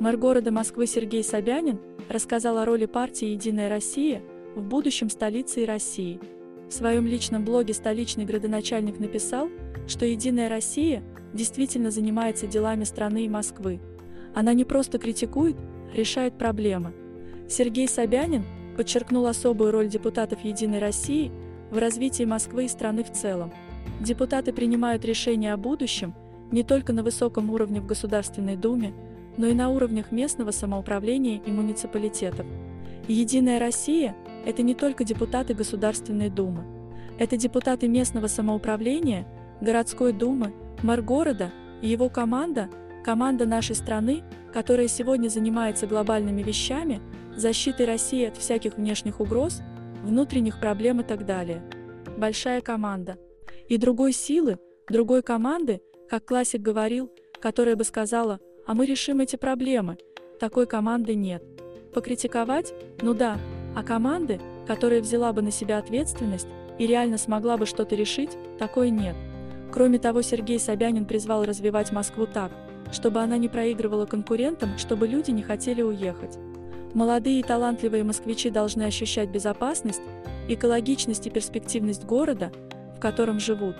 Мэр города Москвы Сергей Собянин рассказал о роли партии «Единая Россия» в будущем столице России. В своем личном блоге столичный градоначальник написал, что «Единая Россия» действительно занимается делами страны и Москвы. Она не просто критикует, решает проблемы. Сергей Собянин подчеркнул особую роль депутатов «Единой России» в развитии Москвы и страны в целом. Депутаты принимают решения о будущем не только на высоком уровне в Государственной Думе, но и на уровнях местного самоуправления и муниципалитетов. Единая Россия – это не только депутаты Государственной Думы. Это депутаты местного самоуправления, городской думы, мэр города и его команда, команда нашей страны, которая сегодня занимается глобальными вещами, защитой России от всяких внешних угроз, внутренних проблем и так далее. Большая команда. И другой силы, другой команды, как классик говорил, которая бы сказала – а мы решим эти проблемы. Такой команды нет. Покритиковать? Ну да, а команды, которая взяла бы на себя ответственность и реально смогла бы что-то решить, такой нет. Кроме того, Сергей Собянин призвал развивать Москву так, чтобы она не проигрывала конкурентам, чтобы люди не хотели уехать. Молодые и талантливые москвичи должны ощущать безопасность, экологичность и перспективность города, в котором живут.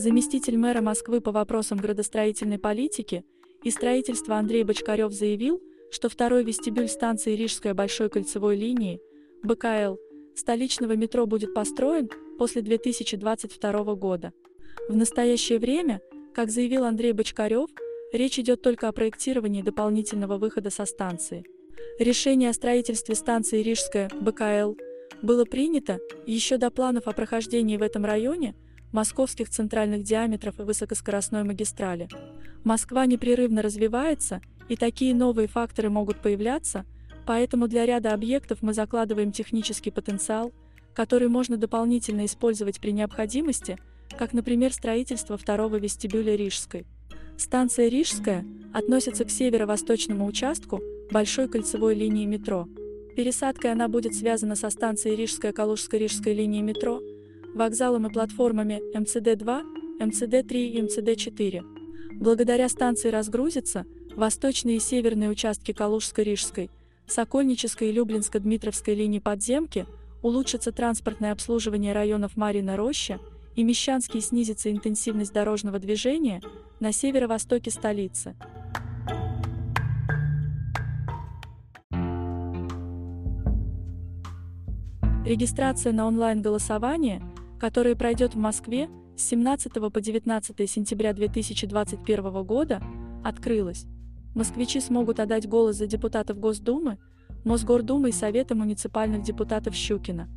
Заместитель мэра Москвы по вопросам градостроительной политики и строительства Андрей Бочкарев заявил, что второй вестибюль станции Рижская большой кольцевой линии БКЛ столичного метро будет построен после 2022 года. В настоящее время, как заявил Андрей Бочкарев, речь идет только о проектировании дополнительного выхода со станции. Решение о строительстве станции Рижская БКЛ было принято еще до планов о прохождении в этом районе – московских центральных диаметров и высокоскоростной магистрали. Москва непрерывно развивается, и такие новые факторы могут появляться, поэтому для ряда объектов мы закладываем технический потенциал, который можно дополнительно использовать при необходимости, как, например, строительство второго вестибюля Рижской. Станция Рижская относится к северо-восточному участку большой кольцевой линии метро. Пересадкой она будет связана со станцией Рижская Калужско-Рижской линии метро – вокзалом и платформами МЦД-2, МЦД-3 и МЦД-4. Благодаря станции разгрузятся восточные и северные участки Калужско-Рижской, Сокольнической и Люблинско-Дмитровской линии подземки, улучшится транспортное обслуживание районов Марина Роща и Мещанский снизится интенсивность дорожного движения на северо-востоке столицы. Регистрация на онлайн-голосование которое пройдет в Москве с 17 по 19 сентября 2021 года, открылось. Москвичи смогут отдать голос за депутатов Госдумы, Мосгордумы и Совета муниципальных депутатов Щукина.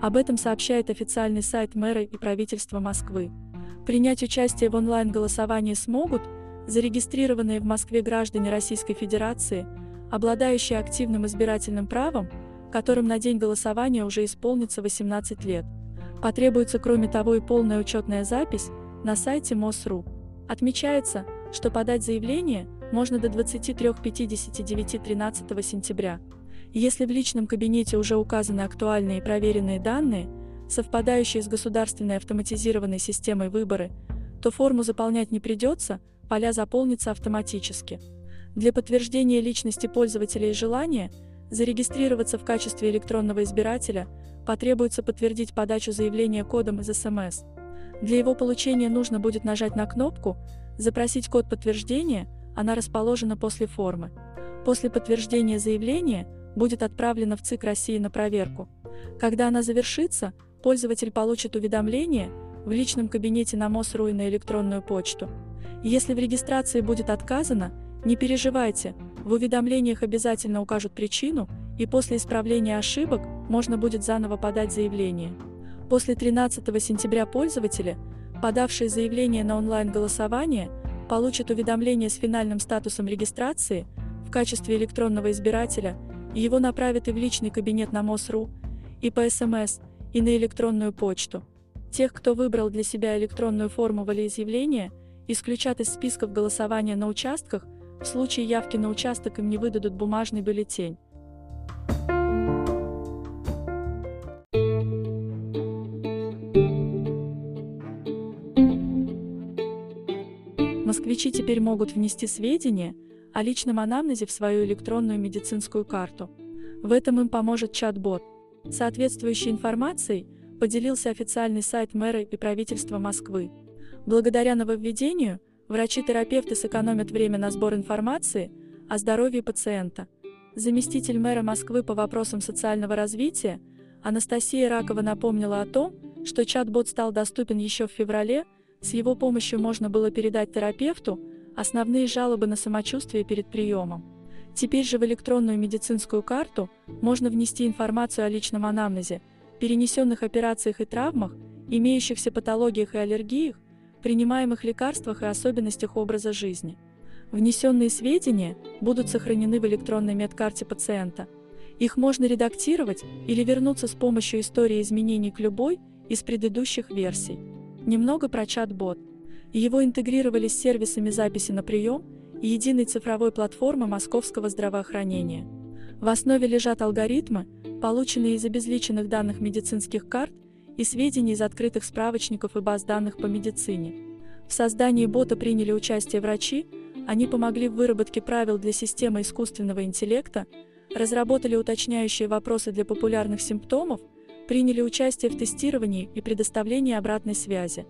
Об этом сообщает официальный сайт мэра и правительства Москвы. Принять участие в онлайн-голосовании смогут зарегистрированные в Москве граждане Российской Федерации, обладающие активным избирательным правом, которым на день голосования уже исполнится 18 лет. Потребуется кроме того и полная учетная запись на сайте МОСРУ. Отмечается, что подать заявление можно до 23.59 13 сентября. Если в личном кабинете уже указаны актуальные и проверенные данные, совпадающие с государственной автоматизированной системой выборы, то форму заполнять не придется, поля заполнятся автоматически. Для подтверждения личности пользователя и желания зарегистрироваться в качестве электронного избирателя – потребуется подтвердить подачу заявления кодом из СМС. Для его получения нужно будет нажать на кнопку «Запросить код подтверждения», она расположена после формы. После подтверждения заявления будет отправлено в ЦИК России на проверку. Когда она завершится, пользователь получит уведомление в личном кабинете на МОСРУ и на электронную почту. Если в регистрации будет отказано, не переживайте, в уведомлениях обязательно укажут причину, и после исправления ошибок можно будет заново подать заявление. После 13 сентября пользователи, подавшие заявление на онлайн-голосование, получат уведомление с финальным статусом регистрации в качестве электронного избирателя, и его направят и в личный кабинет на МОСРУ, и по СМС, и на электронную почту. Тех, кто выбрал для себя электронную форму волеизъявления, исключат из списков голосования на участках, в случае явки на участок им не выдадут бумажный бюллетень. Москвичи теперь могут внести сведения о личном анамнезе в свою электронную медицинскую карту. В этом им поможет чат-бот. Соответствующей информацией поделился официальный сайт мэра и правительства Москвы. Благодаря нововведению – врачи-терапевты сэкономят время на сбор информации о здоровье пациента. Заместитель мэра Москвы по вопросам социального развития Анастасия Ракова напомнила о том, что чат-бот стал доступен еще в феврале, с его помощью можно было передать терапевту основные жалобы на самочувствие перед приемом. Теперь же в электронную медицинскую карту можно внести информацию о личном анамнезе, перенесенных операциях и травмах, имеющихся патологиях и аллергиях, принимаемых лекарствах и особенностях образа жизни. Внесенные сведения будут сохранены в электронной медкарте пациента. Их можно редактировать или вернуться с помощью истории изменений к любой из предыдущих версий. Немного про чат-бот. Его интегрировали с сервисами записи на прием и единой цифровой платформы московского здравоохранения. В основе лежат алгоритмы, полученные из обезличенных данных медицинских карт и сведений из открытых справочников и баз данных по медицине. В создании бота приняли участие врачи, они помогли в выработке правил для системы искусственного интеллекта, разработали уточняющие вопросы для популярных симптомов, приняли участие в тестировании и предоставлении обратной связи.